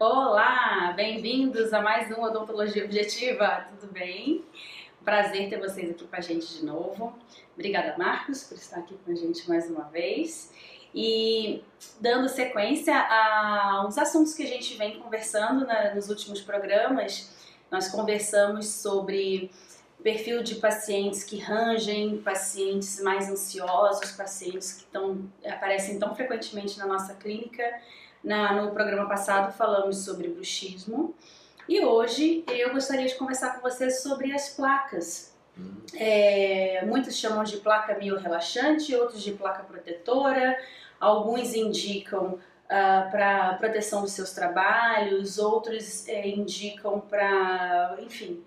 Olá, bem-vindos a mais um Odontologia Objetiva, tudo bem? Prazer ter vocês aqui com a gente de novo. Obrigada, Marcos, por estar aqui com a gente mais uma vez. E dando sequência a uns assuntos que a gente vem conversando né, nos últimos programas, nós conversamos sobre perfil de pacientes que rangem, pacientes mais ansiosos, pacientes que tão, aparecem tão frequentemente na nossa clínica. Na, no programa passado falamos sobre bruxismo e hoje eu gostaria de conversar com vocês sobre as placas. Hum. É, muitos chamam de placa relaxante, outros de placa protetora, alguns indicam uh, para proteção dos seus trabalhos, outros é, indicam para, enfim,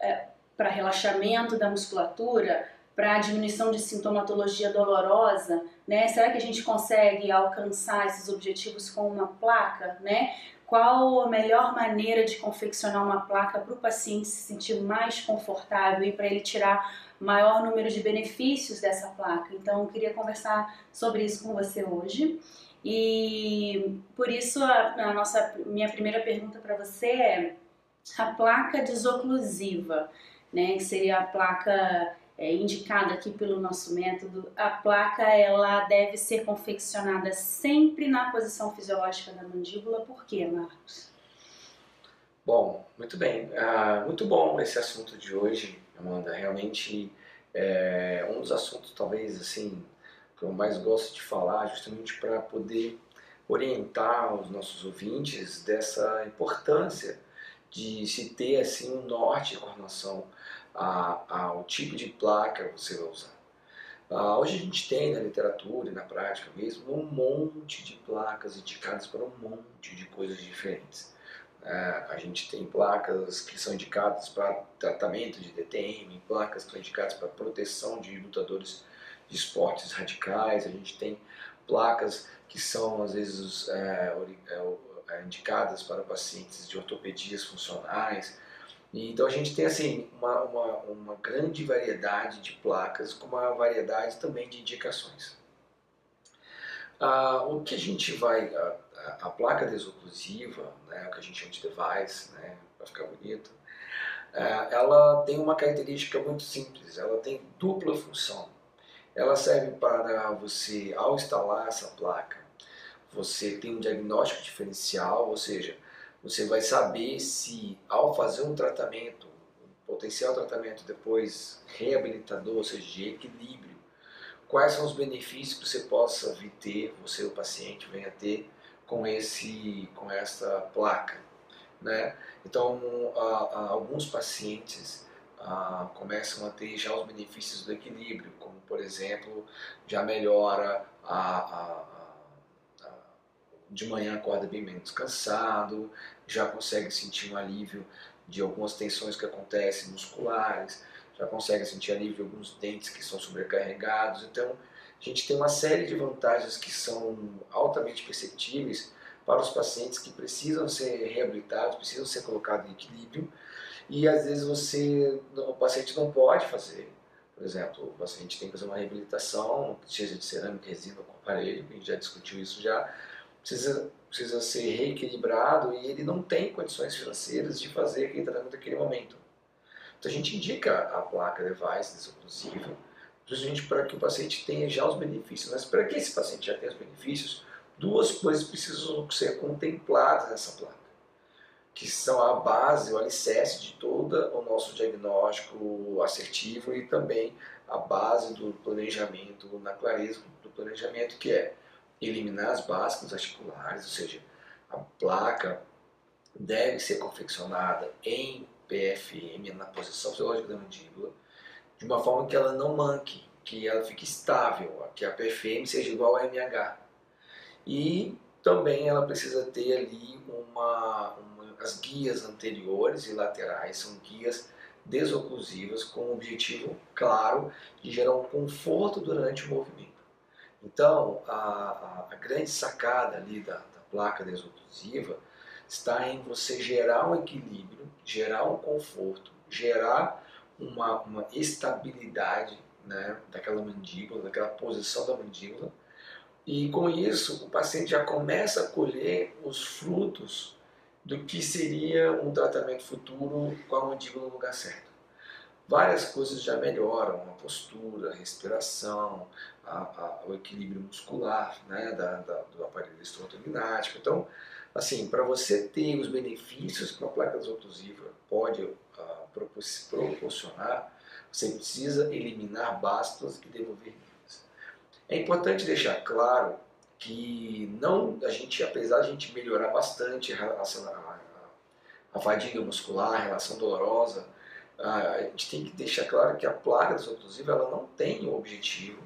é, para relaxamento da musculatura, para diminuição de sintomatologia dolorosa, né? Será que a gente consegue alcançar esses objetivos com uma placa, né? Qual a melhor maneira de confeccionar uma placa para o paciente se sentir mais confortável e para ele tirar maior número de benefícios dessa placa? Então, eu queria conversar sobre isso com você hoje. E por isso a, a nossa minha primeira pergunta para você é a placa desoclusiva né, que seria a placa é, indicada aqui pelo nosso método, a placa ela deve ser confeccionada sempre na posição fisiológica da mandíbula. Por quê, Marcos? Bom, muito bem. Ah, muito bom esse assunto de hoje, Amanda. Realmente é um dos assuntos, talvez, assim, que eu mais gosto de falar, justamente para poder orientar os nossos ouvintes dessa importância de se ter assim um norte com relação ao tipo de placa que você vai usar. Ah, hoje a gente tem na literatura e na prática mesmo um monte de placas indicadas para um monte de coisas diferentes. É, a gente tem placas que são indicadas para tratamento de DTM, placas que são indicadas para proteção de lutadores de esportes radicais, a gente tem placas que são às vezes é, é, é, indicadas para pacientes de ortopedias funcionais. Então a gente tem assim uma, uma, uma, grande variedade de placas com uma variedade também de indicações. Ah, o que a gente vai, a, a, placa desoclusiva, né, o que a gente chama de device, né, para ficar bonito, é, ela tem uma característica muito simples, ela tem dupla função. Ela serve para você, ao instalar essa placa, você tem um diagnóstico diferencial, ou seja, você vai saber se ao fazer um tratamento, um potencial tratamento depois reabilitador, ou seja, de equilíbrio, quais são os benefícios que você possa vir ter, você o paciente venha ter com esse, com essa placa, né? Então, alguns pacientes começam a ter já os benefícios do equilíbrio, como por exemplo, já melhora a, a de manhã acorda bem menos cansado, já consegue sentir um alívio de algumas tensões que acontecem musculares, já consegue sentir alívio de alguns dentes que são sobrecarregados. Então, a gente tem uma série de vantagens que são altamente perceptíveis para os pacientes que precisam ser reabilitados, precisam ser colocados em equilíbrio e às vezes você, o paciente não pode fazer. Por exemplo, o paciente tem que fazer uma reabilitação, seja de cerâmica, resina com aparelho, a gente já discutiu isso já, precisa, precisa ser reequilibrado e ele não tem condições financeiras de fazer aquele tratamento naquele momento. Então a gente indica a placa device desoclusiva, justamente para que o paciente tenha já os benefícios. Mas para que esse paciente já tenha os benefícios, duas coisas precisam ser contempladas nessa placa, que são a base, o alicerce de todo o nosso diagnóstico assertivo e também a base do planejamento, na clareza do planejamento, que é eliminar as básicas articulares, ou seja, a placa deve ser confeccionada em PFM, na posição fisiológica da mandíbula, de uma forma que ela não manque, que ela fique estável, que a PFM seja igual a MH. E também ela precisa ter ali uma, uma, as guias anteriores e laterais, são guias desoclusivas com o objetivo claro de gerar um conforto durante o movimento. Então, a, a, grande sacada ali da, da placa desoclusiva está em você gerar um equilíbrio, gerar um conforto, gerar uma, uma estabilidade né, daquela mandíbula, daquela posição da mandíbula. E com isso, o paciente já começa a colher os frutos do que seria um tratamento futuro com a mandíbula no lugar certo. Várias coisas já melhoram, a postura, a respiração, a, a, o equilíbrio muscular né, da, da, do aparelho estrotognático. Então, assim, para você ter os benefícios que uma placa desoclusiva pode uh, proporcionar, você precisa eliminar bastos e devolver níveis. É importante deixar claro que não a gente, apesar de a gente melhorar bastante a, a, a fadiga muscular, a relação dolorosa, a gente tem que deixar claro que a placa desoclusiva ela não tem o objetivo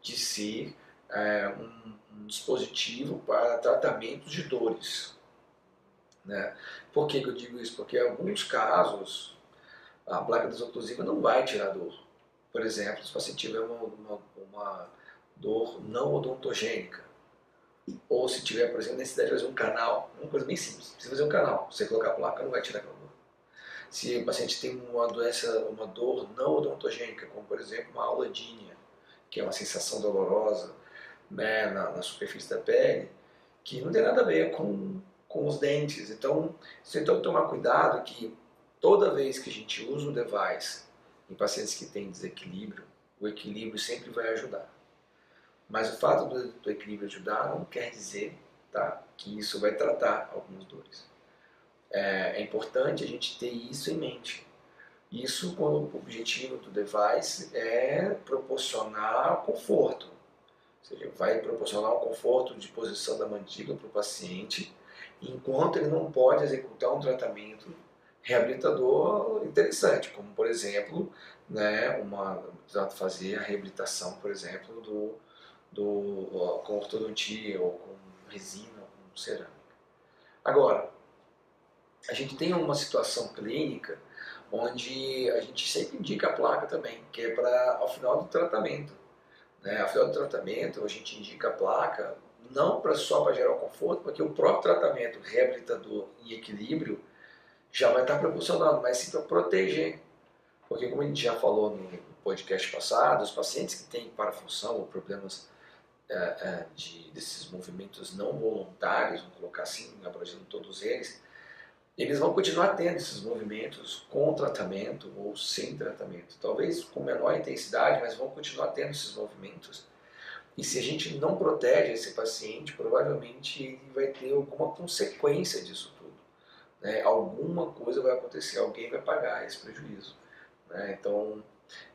de ser é, um, um, dispositivo para tratamento de dores. Né? Por que, que eu digo isso? Porque em alguns casos a placa desoclusiva não vai tirar dor. Por exemplo, se o paciente tiver uma, uma, uma dor não odontogênica, ou se tiver, por exemplo, necessidade de fazer um canal, uma coisa bem simples, precisa fazer um canal, você colocar a placa não vai tirar aquela. Se o paciente tem uma doença, uma dor não odontogênica, como por exemplo uma auladínia, que é uma sensação dolorosa né, na, na, superfície da pele, que não tem nada a ver com, com os dentes. Então, você tem que tomar cuidado que toda vez que a gente usa o device em pacientes que têm desequilíbrio, o equilíbrio sempre vai ajudar. Mas o fato do, do equilíbrio ajudar não quer dizer tá, que isso vai tratar algumas dores. É, é, importante a gente ter isso em mente. Isso com o objetivo do device é proporcionar conforto. Ou seja, vai proporcionar um conforto de posição da mandíbula para o paciente, enquanto ele não pode executar um tratamento reabilitador interessante, como por exemplo, né, uma, fazer a reabilitação, por exemplo, do, do, com ortodontia ou com resina ou com cerâmica. Agora, a gente tem uma situação clínica onde a gente sempre indica a placa também, que é para ao final do tratamento. Né? Ao final do tratamento, a gente indica a placa não pra, só para gerar conforto, porque o próprio tratamento reabilitador e equilíbrio já vai estar proporcionando, mas sim para proteger. Porque, como a gente já falou no podcast passado, os pacientes que têm parafunção ou problemas é, é, de, desses movimentos não voluntários, vamos colocar assim, abrangendo todos eles, eles vão continuar tendo esses movimentos com tratamento ou sem tratamento. Talvez com menor intensidade, mas vão continuar tendo esses movimentos. E se a gente não protege esse paciente, provavelmente ele vai ter alguma consequência disso tudo. Né? Alguma coisa vai acontecer, alguém vai pagar esse prejuízo. Né? Então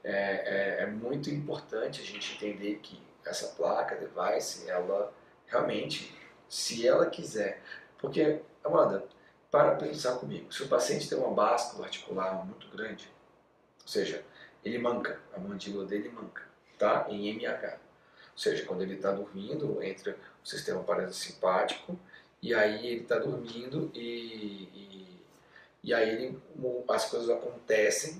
é, é, é muito importante a gente entender que essa placa, device, ela realmente, se ela quiser, porque, Amanda, para pensar comigo, se o paciente tem uma báscula articular muito grande, ou seja, ele manca, a mandíbula dele manca, tá? Em MH. Ou seja, quando ele está dormindo, entra o sistema parasimpático, e aí ele está dormindo e, e, e aí ele, as coisas acontecem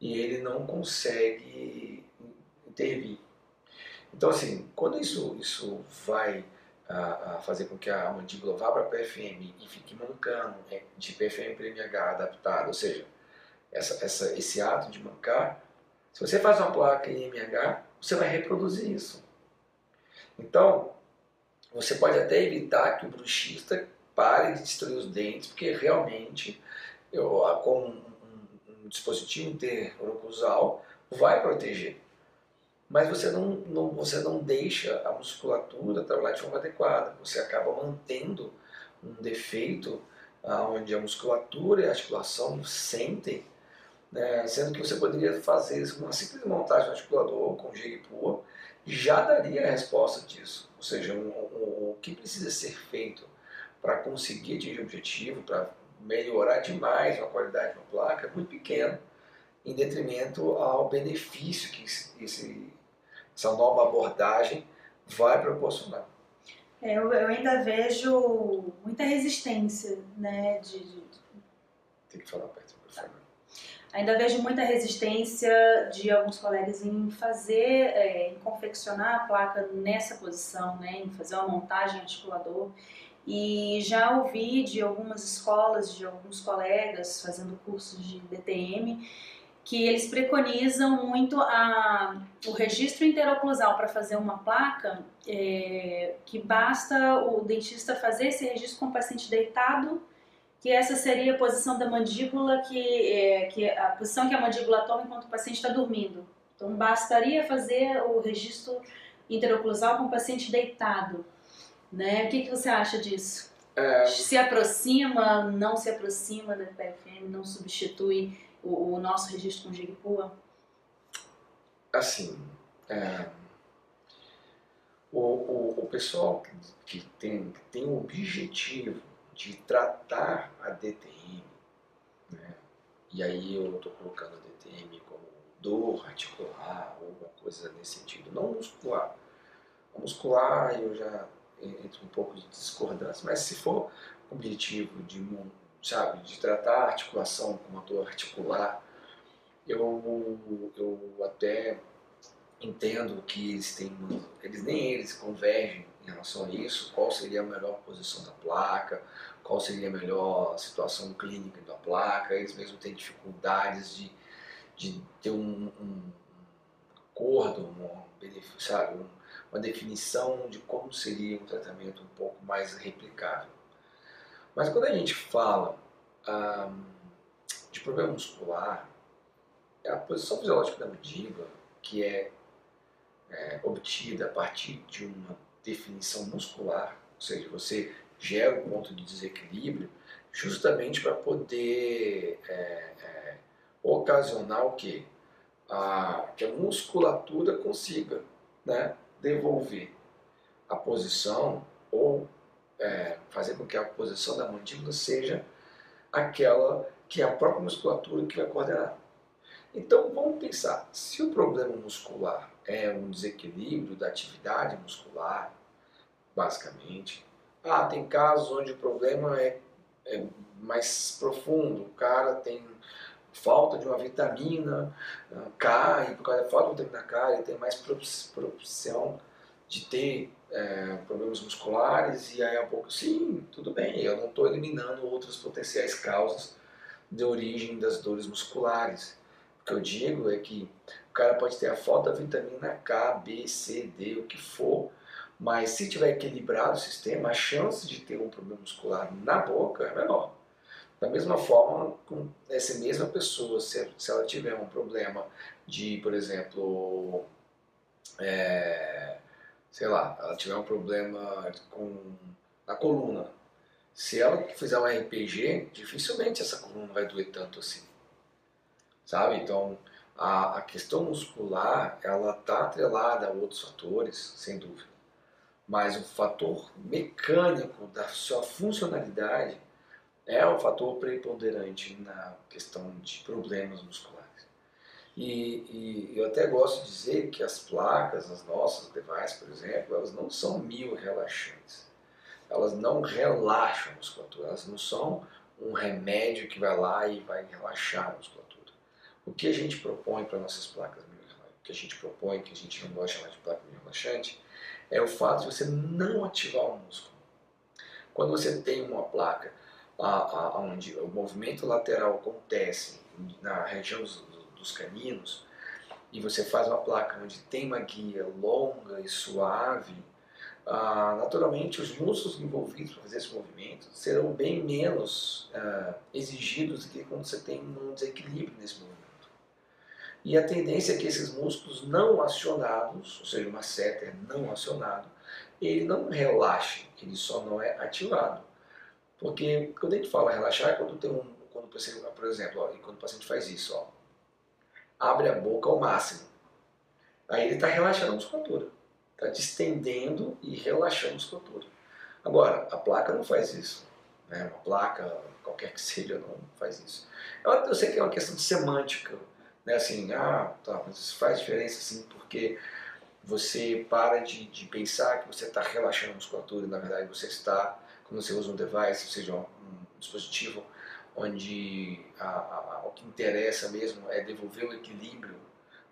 e ele não consegue intervir. Então, assim, quando isso, isso vai a, a fazer com que a mandíbula vá para PFM e fique mancando é, de PFM para MH adaptado, ou seja, essa, essa, esse ato de mancar, se você faz uma placa em MH, você vai reproduzir isso. Então, você pode até evitar que o bruxista pare de destruir os dentes, porque realmente, eu, com um, um, um dispositivo interoclusal, vai proteger mas você não, não, você não deixa a musculatura trabalhar de forma adequada. Você acaba mantendo um defeito ah, onde a musculatura e a articulação sentem, né, sendo que você poderia fazer uma simples montagem do articulador com Jigpur já daria a resposta disso. Ou seja, um, um, o que precisa ser feito para conseguir atingir o objetivo, para melhorar demais a qualidade de uma placa, é muito pequeno, em detrimento ao benefício que esse, essa nova abordagem vai proporcionar. É, eu, eu, ainda vejo muita resistência, né? De, de... Tem que falar perto do microfone. Ainda vejo muita resistência de alguns colegas em fazer, é, em confeccionar a placa nessa posição, né? Em fazer uma montagem articulador. E já ouvi de algumas escolas, de alguns colegas fazendo cursos de DTM, que eles preconizam muito a, o registro interoclusal para fazer uma placa, é, que basta o dentista fazer esse registro com o paciente deitado que essa seria a posição da mandíbula, que, é, que a posição que a mandíbula toma enquanto o paciente está dormindo. Então, bastaria fazer o registro interoclusal com o paciente deitado. Né? O que, que você acha disso? É... Se aproxima, não se aproxima da PFM, não substitui o, o nosso registro com GIGPUA? Assim, é, o, o, o, pessoal que tem, que tem o objetivo de tratar a DTM, né? e aí eu estou colocando a DTM como dor articular alguma coisa nesse sentido, não muscular. A muscular eu já entro um pouco de discordância, mas se for objetivo de, sabe, de tratar a articulação com uma dor articular, eu, eu até entendo que eles têm, eles nem eles convergem em relação a isso, qual seria a melhor posição da placa, qual seria a melhor situação clínica da placa, eles mesmo têm dificuldades de, de ter um, um acordo, um sabe, um, uma definição de como seria um tratamento um pouco mais replicável. Mas quando a gente fala de problema muscular, é a posição fisiológica da mandíbula, que é, é obtida a partir de uma definição muscular, ou seja, você gera um ponto de desequilíbrio justamente para poder é, é, ocasionar o quê? A, que a musculatura consiga né, devolver a posição ou é, fazer com que a posição da mandíbula seja aquela que é a própria musculatura que vai coordenar. Então vamos pensar, se o problema muscular é um desequilíbrio da atividade muscular, basicamente, ah, tem casos onde o problema é, é mais profundo, o cara tem falta de uma vitamina K, e por causa da falta de vitamina K, ele tem mais propensão de ter é, problemas musculares, e aí a pouco, sim, tudo bem, eu não estou eliminando outras potenciais causas de origem das dores musculares. O que eu digo é que o cara pode ter a falta da vitamina K, B, C, D, o que for, mas se tiver equilibrado o sistema, a chance de ter um problema muscular na boca é menor. Da mesma forma, com essa mesma pessoa, se ela tiver um problema de, por exemplo, é, sei lá, ela tiver um problema com a coluna, se ela fizer um RPG, dificilmente essa coluna vai doer tanto assim, sabe? Então, a, a questão muscular, ela está atrelada a outros fatores, sem dúvida, mas o fator mecânico da sua funcionalidade é um fator preponderante na questão de problemas musculares. E, e, eu até gosto de dizer que as placas, as nossas devices, por exemplo, elas não são mil relaxantes. Elas não relaxam a musculatura, elas não são um remédio que vai lá e vai relaxar a musculatura. O que a gente propõe para nossas placas, o que a gente propõe, que a gente não gosta de chamar de placa relaxante, é o fato de você não ativar o músculo. Quando você tem uma placa a, a, onde o movimento lateral acontece na região dos, dos caninos e você faz uma placa onde tem uma guia longa e suave, ah, naturalmente os músculos envolvidos para fazer esse movimento serão bem menos ah, exigidos do que quando você tem um desequilíbrio nesse movimento. E a tendência é que esses músculos não acionados, ou seja, uma setter não acionado, ele não relaxe, ele só não é ativado. Porque quando a gente fala relaxar, é quando tem um, quando por exemplo, ó, quando o paciente faz isso, ó, abre a boca ao máximo, aí ele está relaxando a musculatura, está distendendo e relaxando a musculatura. Agora, a placa não faz isso, né? uma placa, qualquer que seja, não faz isso. Eu, eu sei que é uma questão de semântica, né? assim, ah, tá, mas isso faz diferença sim, porque você para de, de pensar que você está relaxando a musculatura, e na verdade você está quando você usa um device, seja, um, um dispositivo onde a, a, o que interessa mesmo é devolver o equilíbrio,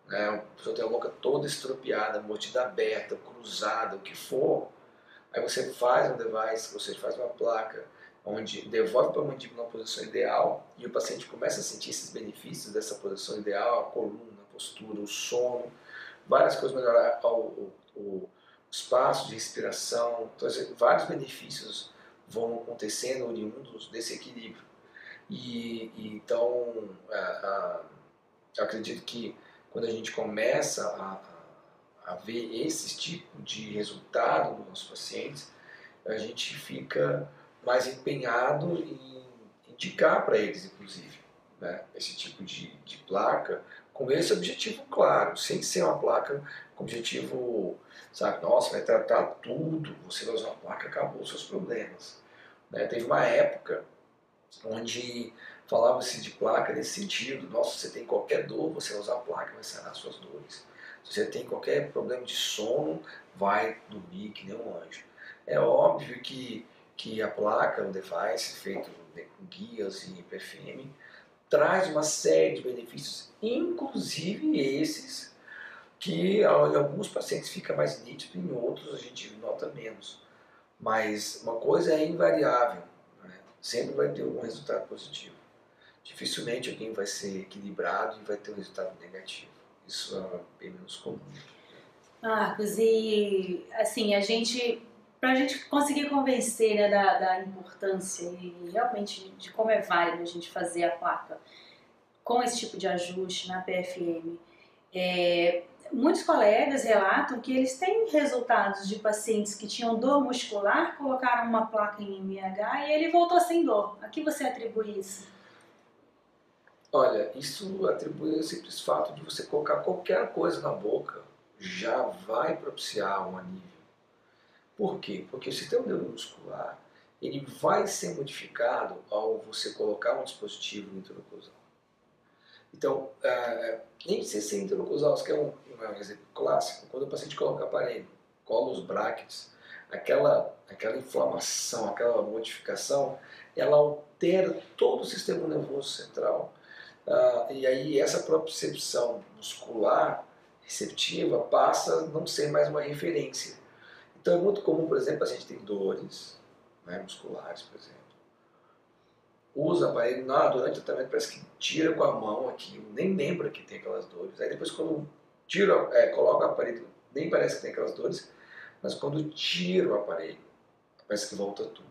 né? a pessoa tem a boca toda estropiada, mordida aberta, cruzada, o que for, aí você faz um device, você faz uma placa, onde devolve para a mandíbula uma posição ideal e o paciente começa a sentir esses benefícios dessa posição ideal, a coluna, a postura, o sono, várias coisas melhorar o, o, o espaço de respiração, então, vários benefícios vão acontecendo oriundos desse equilíbrio. E, e então, a, a, eu acredito que quando a gente começa a, a, ver esse tipo de resultado nos nossos pacientes, a gente fica mais empenhado em indicar para eles, inclusive, né, esse tipo de, de placa com esse objetivo claro, sem ser uma placa com objetivo, sabe, nossa, vai tratar tudo, você vai usar uma placa, acabou os seus problemas. Né? Teve uma época onde falava-se de placa nesse sentido, nossa, você tem qualquer dor, você vai usar placa, vai sanar suas dores. Se você tem qualquer problema de sono, vai dormir que nem um anjo. É óbvio que, que a placa, o device feito com guias e PFM, traz uma série de benefícios, inclusive esses que em alguns pacientes fica mais nítido, em outros a gente nota menos. Mas uma coisa é invariável? Sempre vai ter algum resultado positivo. Dificilmente alguém vai ser equilibrado e vai ter um resultado negativo. Isso é bem menos comum. Marcos, e assim, a gente, para a gente conseguir convencer né, da, da importância e realmente de como é válido a gente fazer a placa com esse tipo de ajuste na PFM, é, muitos colegas relatam que eles têm resultados de pacientes que tinham dor muscular, colocaram uma placa em MH e ele voltou sem dor. A que você atribui isso? Olha, isso atribui ao simples fato de você colocar qualquer coisa na boca já vai propiciar um alívio. Por quê? Porque o sistema neuromuscular ele vai ser modificado ao você colocar um dispositivo intraoclusal. Então, uh, nem precisa ser que é um, um exemplo clássico, quando o paciente coloca aparelho, cola os brackets, aquela, aquela inflamação, aquela modificação, ela altera todo o sistema nervoso central. Uh, e aí essa percepção muscular receptiva passa a não ser mais uma referência. Então é muito comum, por exemplo, a gente tem dores né, musculares, por exemplo. Usa o aparelho, não, durante o tratamento parece que tira com a mão aqui, nem lembra que tem aquelas dores. Aí depois quando tira, é, coloca o aparelho, nem parece que tem aquelas dores, mas quando tira o aparelho, parece que volta tudo.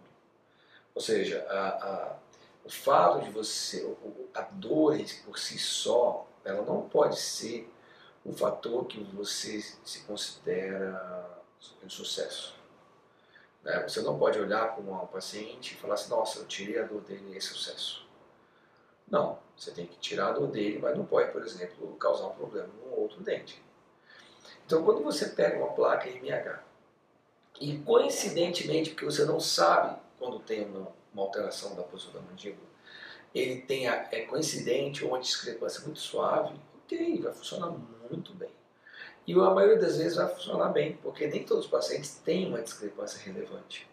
Ou seja, a, a, o fato de você, a dor por si só, ela não pode ser um fator que você se considera um sucesso. Né? Você não pode olhar para um paciente e falar assim, nossa, eu tirei a dor dele e é sucesso. Não, você tem que tirar a dor dele, mas não pode, por exemplo, causar um problema no outro dente. Então, quando você pega uma placa MH e coincidentemente, porque você não sabe quando tem uma, uma alteração da posição da mandíbula, ele tem a, é coincidente ou uma discrepância muito suave, ok, vai funcionar muito bem. E a maioria das vezes vai funcionar bem, porque nem todos os pacientes têm uma discrepância relevante.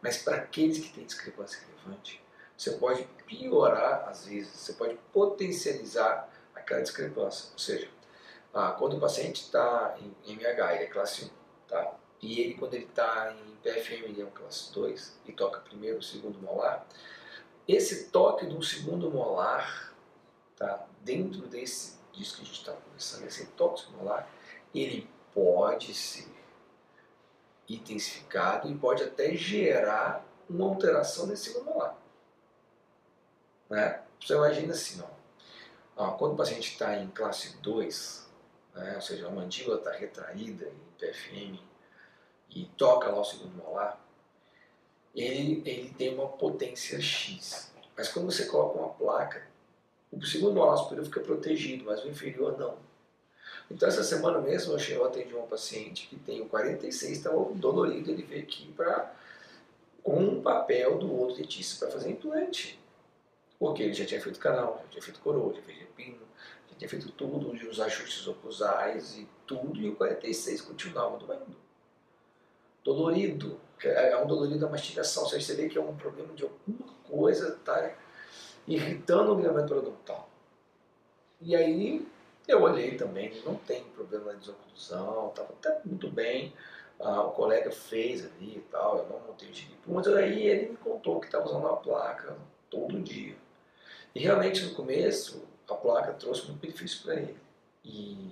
Mas para aqueles que têm discrepância relevante, você pode piorar, às vezes, você pode potencializar aquela discrepância. Ou seja, ah, quando o paciente está em MH, ele é classe 1, tá? e ele, quando ele está em PFM, ele é um classe 2, e toca primeiro, segundo molar, esse toque do segundo molar, tá? dentro desse, disso que a gente está conversando, esse toque molar, ele pode ser intensificado e pode até gerar uma alteração nesse segundo molar. Né? Você imagina assim, ó, quando o paciente está em classe 2, né, ou seja, a mandíbula está retraída em PFM e toca lá o segundo molar, ele, ele tem uma potência X. Mas quando você coloca uma placa, o segundo molar superior fica protegido, mas o inferior não. Então essa semana mesmo eu atendi uma paciente que tem o 46, estava dolorido, ele veio aqui para com um papel do outro dentista para fazer implante. Porque ele já tinha feito canal, já tinha feito coroa, já fez repino, já tinha feito tudo, os ajustes oclusais e tudo, e o 46 continuava doendo. Dolorido, é, é um dolorido da mastigação, você vê que é um problema de alguma coisa, tá irritando o ligamento periodontal. E aí eu olhei também, não tem problema de desoclusão, estava até muito bem. Ah, o colega fez ali e tal, eu não montei o giripo, mas aí ele me contou que estava usando a placa todo dia. E realmente no começo a placa trouxe muito benefício para ele. E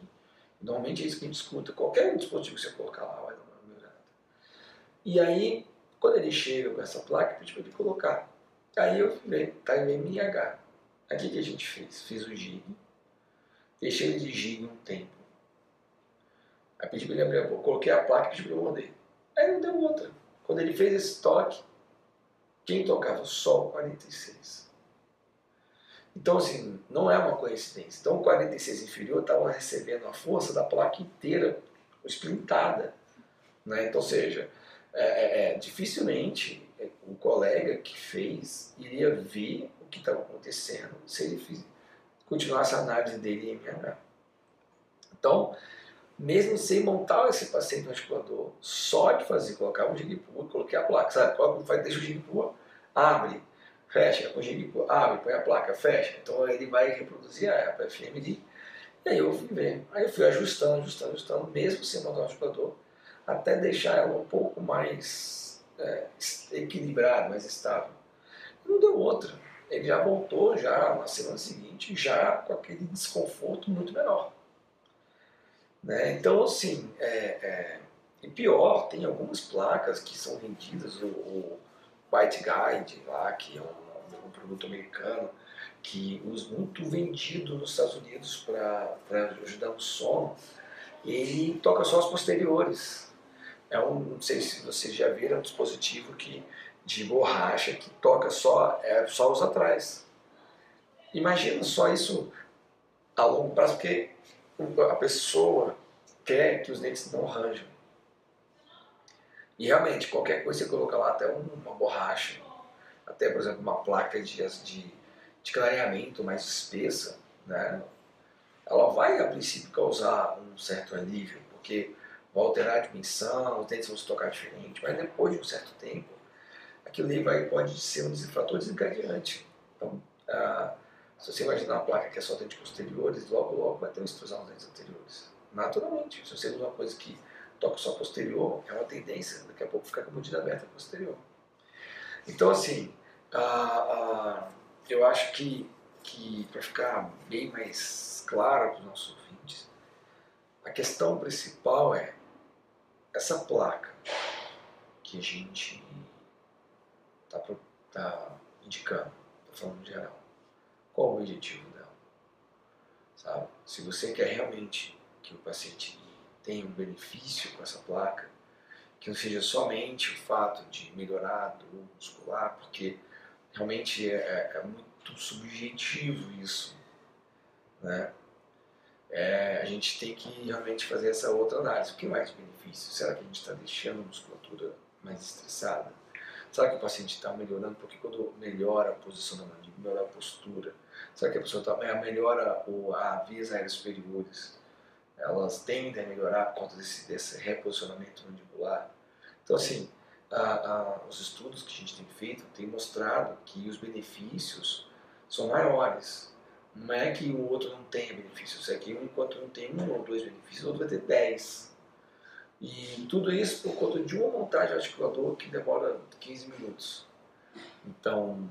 normalmente é isso que a gente escuta, qualquer dispositivo que você colocar lá vai dar uma melhorada. E aí Quando ele chega com essa placa, pedi para ele colocar. Aí eu falei, tá em MH. Aqui o que a gente fez? Fiz o gig, deixei ele de gig um tempo. Aí pedi para ele abrir a boca, coloquei a placa e pedi para ele morder. Aí não deu outra. Quando ele fez esse toque, quem tocava? O 46. Então, assim, não é uma coincidência. Então, o 46 inferior estava recebendo a força da placa inteira esplintada. Né? Então, ou seja, é, é, é dificilmente o colega que fez iria ver o que estava acontecendo se ele fiz, continuasse a análise dele em MH. Então, mesmo sem montar esse paciente no articulador, só de fazer, colocar o gigipua, coloquei a placa, sabe? Quando faz, deixa o gigipua, abre, fecha, com o gigipua, abre, põe a placa, fecha. Então ele vai reproduzir a FMD. E aí eu fui ver. Aí eu fui ajustando, ajustando, ajustando, mesmo sem montar o articulador, até deixar ela um pouco mais é, equilibrada, mais estável. Não deu outra. Ele já voltou já na semana seguinte, já com aquele desconforto muito menor. Né? Então, assim, é, é, e pior, tem algumas placas que são vendidas, o, o White Guide lá, que é um, um produto americano, que usa muito vendido nos Estados Unidos para ajudar no sono, ele toca só os posteriores. É um, não sei se vocês já viram, é um dispositivo que, de borracha que toca só, é, só os atrás. Imagina só isso a longo prazo, porque a pessoa quer que os dentes não ranjam. E realmente, qualquer coisa você coloca lá, até uma borracha, até, por exemplo, uma placa de, de, de clareamento mais espessa, né? ela vai, a princípio, causar um certo alívio, porque vai alterar a dimensão, os dentes vão se tocar diferente, mas depois de um certo tempo, aquilo ali vai, pode ser um fator desencadeante. Então, ah, se você imaginar uma placa que é só dentes posteriores, logo logo vai ter uma extrusão nos dentes anteriores. Naturalmente. Se você usa uma coisa que toca só posterior, é uma tendência, daqui a pouco ficar com a mordida aberta posterior. Então, assim, eu acho que, que para ficar bem mais claro para os nossos ouvintes, a questão principal é essa placa que a gente está tá indicando, está falando em geral qual o objetivo dela? Sabe? Se você quer realmente que o paciente tenha um benefício com essa placa, que não seja somente o fato de melhorar a dor muscular, porque realmente é, é, é muito subjetivo isso, né? É, a gente tem que realmente fazer essa outra análise. O que mais benefício? Será que a gente está deixando a musculatura mais estressada? Será que o paciente está melhorando? Porque quando melhora a posição da mandíbula, melhora a postura, Será que a pessoa tá, melhora o, a vias aéreas superiores? Elas tendem a melhorar por conta desse, desse reposicionamento mandibular? Então, assim, a, a, os estudos que a gente tem feito têm mostrado que os benefícios são maiores. Não é que o outro não tenha benefícios, é que um, enquanto um tem um ou dois benefícios, o outro vai ter dez. E tudo isso por conta de uma montagem articulador que demora 15 minutos. Então,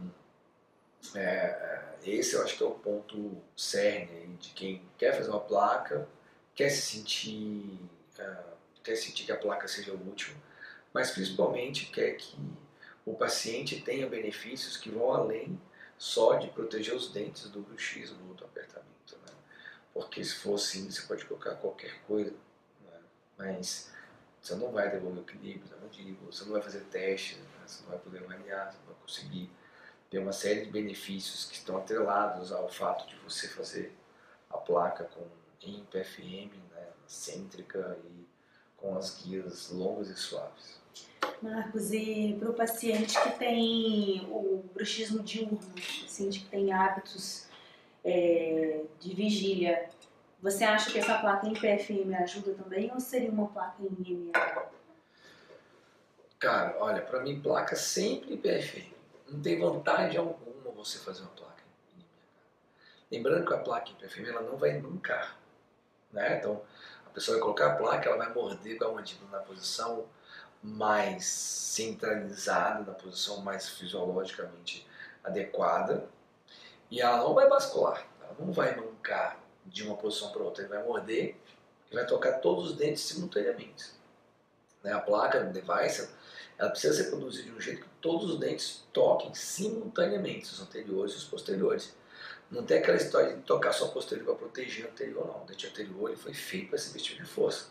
é, esse eu acho que é o ponto cerne de quem quer fazer uma placa, quer se sentir, uh, quer sentir que a placa seja útil, mas principalmente quer que o paciente tenha benefícios que vão além só de proteger os dentes do bruxismo, do apertamento. Né? Porque se for assim, você pode colocar qualquer coisa, né? mas você não vai devolver o equilíbrio da mandíbula, você não vai fazer testes, né? você não vai poder avaliar, você não vai conseguir tem uma série de benefícios que estão atrelados ao fato de você fazer a placa com em PFM, né, cêntrica e com as guias longas e suaves. Marcos, e para o paciente que tem o bruxismo diurno, paciente que tem hábitos é, de vigília, você acha que essa placa em PFM ajuda também ou seria uma placa em MA? Cara, olha, para mim placa sempre em PFM não tem vantagem alguma você fazer uma placa em Lembrando que a placa em PFM ela não vai nunca. Né? Então, a pessoa vai colocar a placa, ela vai morder com a mandíbula na posição mais centralizada, na posição mais fisiologicamente adequada, e ela não vai bascular, ela não vai mancar de uma posição para outra, ele vai morder e vai tocar todos os dentes simultaneamente. Né? A placa no device ela precisa ser produzida de um jeito que todos os dentes toquem simultaneamente, os anteriores e os posteriores. Não tem aquela história de tocar só posterior para proteger o anterior, não. O dente anterior ele foi feito para esse tipo de força,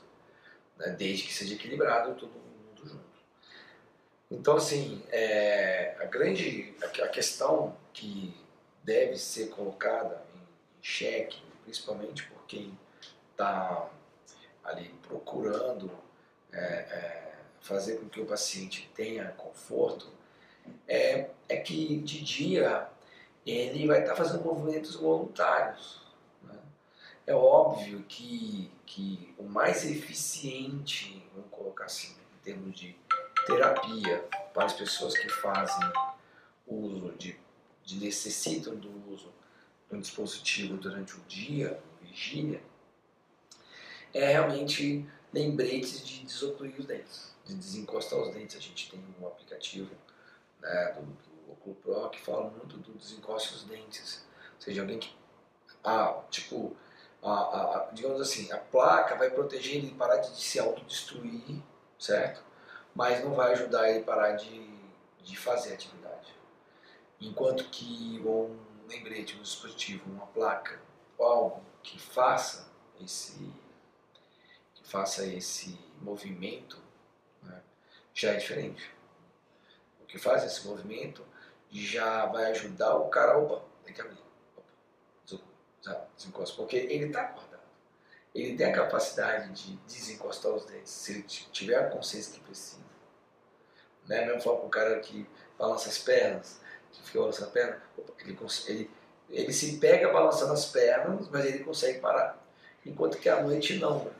né? desde que seja equilibrado todo mundo junto. Então, assim, é, a grande a questão que deve ser colocada em xeque, principalmente por quem está ali procurando é, é, fazer com que o paciente tenha conforto, é, é que de dia ele vai estar tá fazendo movimentos voluntários. Né? É óbvio que, que o mais eficiente, vamos colocar assim, em termos de terapia para as pessoas que fazem uso de, de necessitam do uso um dispositivo durante o dia, vigília, é realmente lembretes de desocluir os dentes, de desencostar os dentes. A gente tem um aplicativo né, do, do que fala muito do desencoste dos dentes. Ou seja, alguém que, ah, tipo, a, a, digamos assim, a placa vai proteger ele de parar de se autodestruir, certo? Mas não vai ajudar ele a parar de, de fazer atividade. Enquanto que um lembrete, um dispositivo, uma placa, algo que faça esse faça esse movimento, né, já é diferente. O que faz esse movimento já vai ajudar o cara, opa, tem que abrir, opa, desencosta, porque ele está acordado. Ele tem a capacidade de desencostar os dentes, se ele tiver a consciência que precisa. Né? Mesmo falar com o cara que balança as pernas, fica balançando a perna, ele, ele, ele se pega balançando as pernas, mas ele consegue parar. Enquanto que à noite não.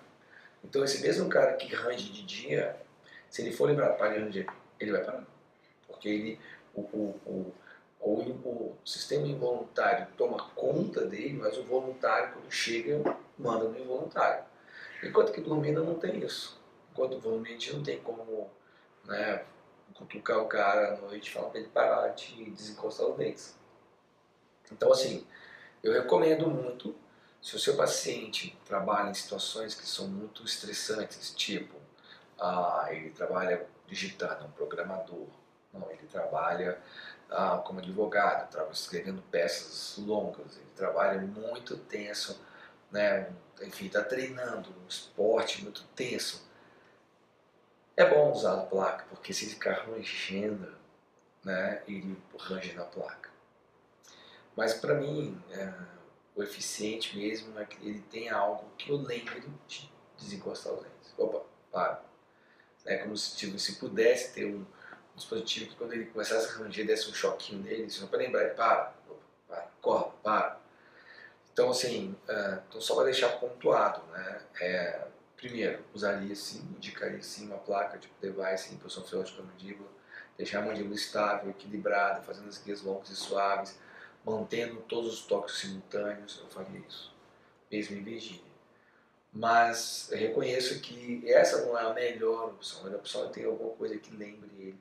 Então esse mesmo cara que range de dia, se ele for lembrar para ranger, ele vai parar. Porque ele, o, o, o, o, o sistema involuntário toma conta dele, mas o voluntário, quando chega, manda no involuntário. Enquanto que dormindo não tem isso. Enquanto dormindo não tem como né, cutucar o cara à noite falar para ele parar de desencostar os dentes. Então, assim, eu recomendo muito se o seu paciente trabalha em situações que são muito estressantes, tipo, ah, ele trabalha digitando, é um programador, não, ele trabalha ah, como advogado, trabalha escrevendo peças longas, ele trabalha muito tenso, né, enfim, está treinando um esporte muito tenso. É bom usar a placa, porque se ficar rangendo, né, ele range na placa. Mas para mim, é, o eficiente mesmo é que ele tenha algo que eu lembre de desencostar os dentes. Opa, para. É como se, tipo, se pudesse ter um, um, dispositivo que quando ele começasse a ranger desse um choquinho nele, só para lembrar, para, opa, para, corre, para. Então, assim, uh, então só para deixar pontuado, né? É, primeiro, usaria sim, indicaria sim uma placa tipo device em fisiológica da mandíbula, deixar a mandíbula estável, equilibrada, fazendo as guias longas e suaves, mantendo todos os toques simultâneos, eu faria isso, mesmo em Virgínia. Mas reconheço que essa não é a melhor opção. A melhor opção é ter alguma coisa que lembre ele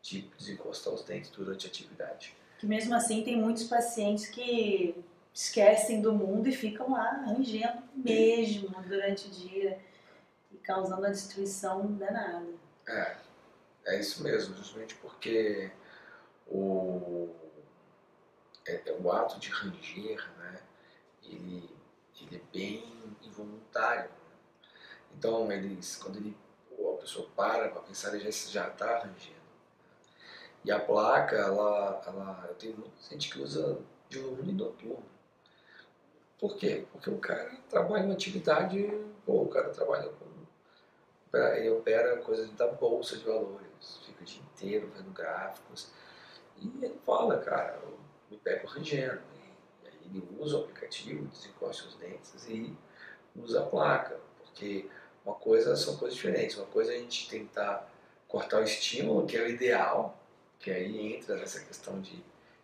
de desencostar os dentes durante a atividade. Que mesmo assim tem muitos pacientes que esquecem do mundo e ficam lá rangendo mesmo durante o dia causando a destruição danada. É, é isso mesmo, justamente porque o é, é, o ato de ranger, né, ele, ele é bem involuntário. Né? Então, eles, quando ele, a pessoa para para pensar, ele já está rangendo. E a placa, ela, ela, eu tenho muita gente que usa de volume noturno. Por quê? Porque o cara trabalha em atividade, pô, o cara trabalha com. Ele opera coisas da bolsa de valores, fica o dia inteiro vendo gráficos. E ele fala, cara, me pego rangendo. E aí ele usa o aplicativo, desencosta os dentes e usa a placa. Porque uma coisa são coisas diferentes. Uma coisa é a gente tentar cortar o estímulo, que é o ideal, que aí entra nessa questão de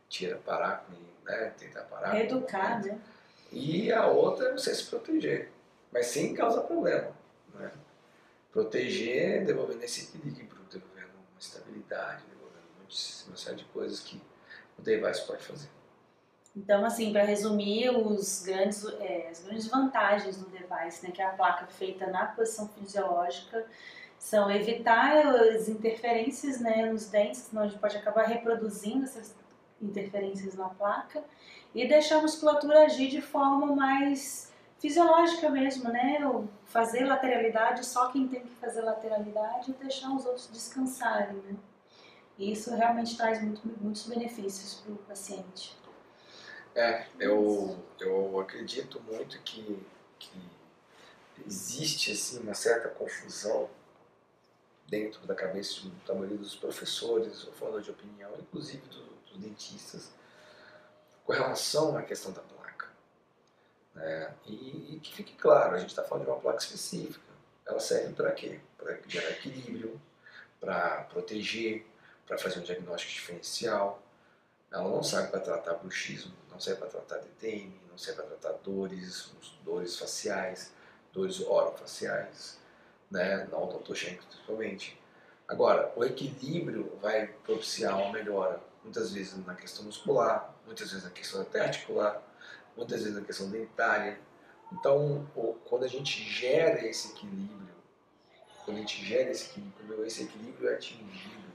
tira, parar, né, tentar parar. Reeducar, né? E a outra é você se proteger, mas sem causar problema. Né? Proteger, devolvendo esse equilíbrio, devolvendo uma estabilidade, devolvendo uma série de coisas que o device pode fazer. Então, assim, para resumir, os grandes, é, as grandes vantagens do device, né, que é a placa feita na posição fisiológica, são evitar as interferências né, nos dentes, senão a gente pode acabar reproduzindo essas interferências na placa e deixar a musculatura agir de forma mais fisiológica mesmo, né? Fazer lateralidade, só quem tem que fazer lateralidade e deixar os outros descansarem, né? E isso realmente traz muito, muitos benefícios para o paciente. É, eu, eu acredito muito que, que existe assim uma certa confusão dentro da cabeça da maioria dos professores, ou falando de opinião, inclusive do, dos dentistas, com relação à questão da. Né? E, e que fique claro, a gente está falando de uma placa específica. Ela serve para quê? Para gerar equilíbrio, para proteger, para fazer um diagnóstico diferencial. Ela não serve para tratar bruxismo, não serve para tratar DTM, não serve para tratar dores, dores faciais, dores orofaciais, né? não odontogênicos principalmente. Agora, o equilíbrio vai propiciar uma melhora, muitas vezes na questão muscular, muitas vezes na questão até articular, muitas vezes na questão dentária. Então, quando a gente gera esse equilíbrio, quando a gente gera esse equilíbrio, esse equilíbrio é atingido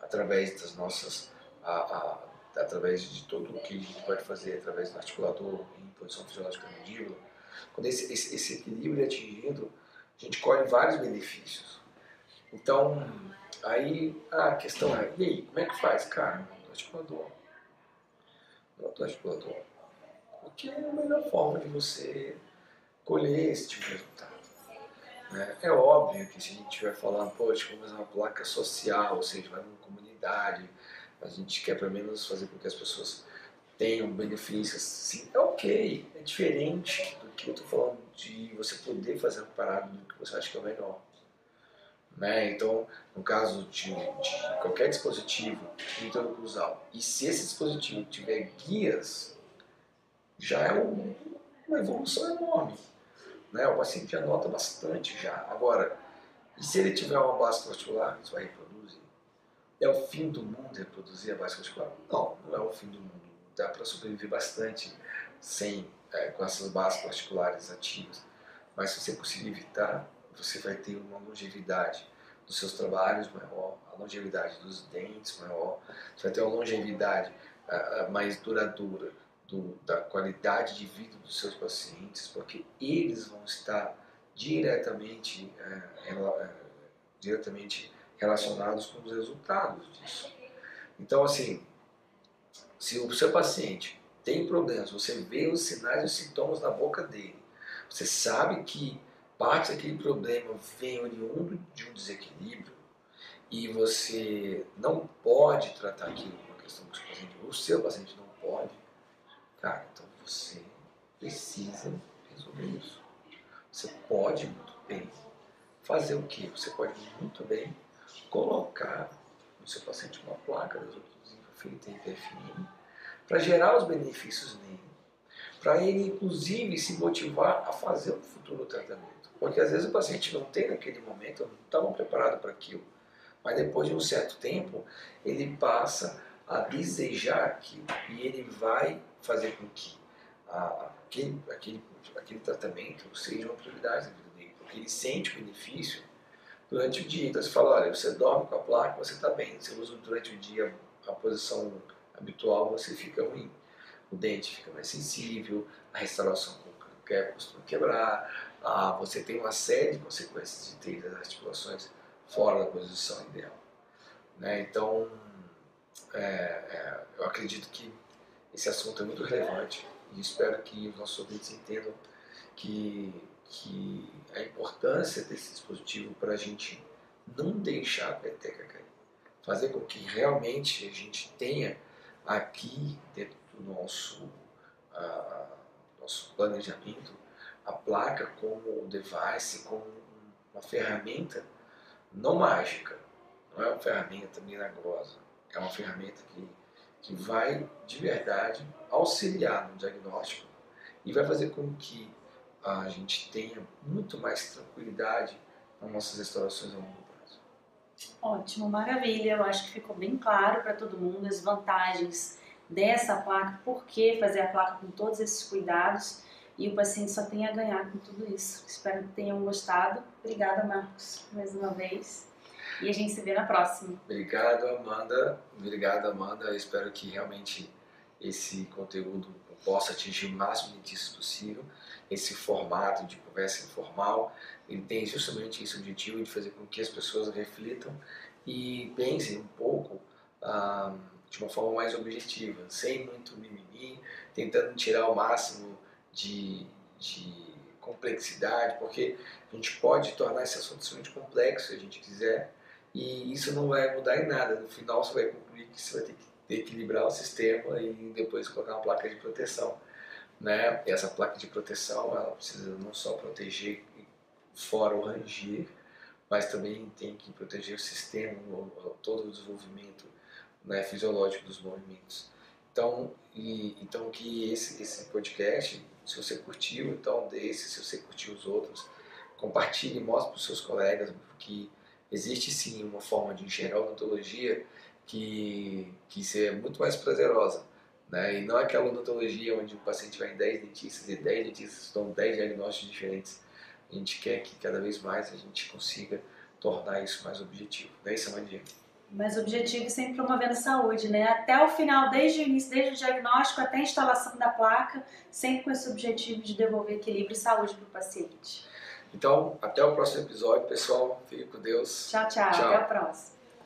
através das nossas, a, a, através de tudo o que a gente pode fazer, através do articulador, em posição fisiológica da mandíbula, quando esse, esse, esse equilíbrio é atingido, a gente colhe vários benefícios. Então, aí a questão é, e aí, como é que faz? Cara, no articulador. No articulador. O que é a melhor forma de você colher esse tipo de resultado? Né? É óbvio que se a gente estiver falando, poxa, vamos fazer uma placa social, ou seja, vai numa comunidade, a gente quer pelo menos fazer com que as pessoas tenham benefícios, sim, é ok, é diferente do que eu estou falando de você poder fazer um parado do que você acha que é o melhor. Né? Então, no caso de, de qualquer dispositivo interoclusal, e se esse dispositivo tiver guias, já é um, uma evolução enorme. Né? O paciente já nota bastante já. Agora, e se ele tiver uma base particular, isso vai reproduzir? É o fim do mundo reproduzir a base particular? Não, não é o fim do mundo. Dá para sobreviver bastante sem, é, com essas bases particulares ativas. Mas se você conseguir evitar, você vai ter uma longevidade dos seus trabalhos maior, a longevidade dos dentes maior, você vai ter uma longevidade uh, mais duradoura do, da qualidade de vida dos seus pacientes, porque eles vão estar diretamente, uh, uh, diretamente relacionados com os resultados disso. Então, assim, se o seu paciente tem problemas, você vê os sinais e os sintomas na boca dele, você sabe que parte daquele problema vem oriundo de um desequilíbrio e você não pode tratar aquilo como uma questão do seu paciente, o seu paciente não pode, cara, então você precisa resolver isso. Você pode muito bem fazer o que? Você pode muito bem colocar no seu paciente uma placa das outras feita em PFM para gerar os benefícios nele, para ele inclusive se motivar a fazer um futuro tratamento. Porque às vezes o paciente não tem naquele momento, não estava preparado para aquilo. Mas depois de um certo tempo, ele passa a desejar aquilo e ele vai fazer com que a, aquele, aquele, aquele tratamento seja uma prioridade na vida dele, porque ele sente o benefício durante o dia. Então você fala, olha, você dorme com a placa, você está bem. Você usa durante o dia a posição habitual, você fica ruim. O dente fica mais sensível, a restauração quer costuma quebrar, ah, você tem uma série de consequências de ter as articulações fora da posição ideal. Né? Então, é, é, eu acredito que esse assunto é muito relevante e espero que os nossos ouvintes entendam que, que a importância desse dispositivo para a gente não deixar a peteca cair. Fazer com que realmente a gente tenha aqui dentro do nosso, uh, nosso planejamento a placa como um device, como uma ferramenta não mágica, não é uma ferramenta milagrosa, é uma ferramenta que, que vai de verdade auxiliar no diagnóstico e vai fazer com que a gente tenha muito mais tranquilidade nas nossas restaurações a longo prazo. Ótimo, maravilha. Eu acho que ficou bem claro para todo mundo as vantagens dessa placa, por que fazer a placa com todos esses cuidados e o paciente só tem a ganhar com tudo isso. Espero que tenham gostado. Obrigada, Marcos, mais uma vez. E a gente se vê na próxima. Obrigado, Amanda. Obrigado, Amanda. Eu espero que realmente esse conteúdo possa atingir o máximo de dentistas possível. Esse formato de conversa informal, ele tem justamente esse objetivo de fazer com que as pessoas reflitam e pensem um pouco ah, de uma forma mais objetiva, sem muito mimimi, tentando tirar o máximo de, de complexidade, porque a gente pode tornar esse assunto extremamente complexo se a gente quiser, e isso não vai mudar em nada. No final, você vai concluir que você vai ter que equilibrar o sistema e depois colocar uma placa de proteção. Né? E essa placa de proteção ela precisa não só proteger fora o ranger, mas também tem que proteger o sistema, todo o desenvolvimento né, fisiológico dos movimentos. Então, e, então que esse, esse podcast, se você curtiu, então desse, se você curtiu os outros, compartilhe, mostre para os seus colegas que existe sim uma forma de enxergar a odontologia que, que é muito mais prazerosa. Né? E não é aquela odontologia onde o paciente vai em 10 dentistas e 10 dentistas dão 10 diagnósticos diferentes. A gente quer que cada vez mais a gente consiga tornar isso mais objetivo. Não é isso, Amandinha? Mais objetivo e sempre promovendo saúde, né? Até o final, desde o início, desde o diagnóstico até a instalação da placa, sempre com esse objetivo de devolver equilíbrio e saúde para o paciente. Então, até o próximo episódio, pessoal. Fique com Deus. Tchau, tchau. tchau. Até a próxima.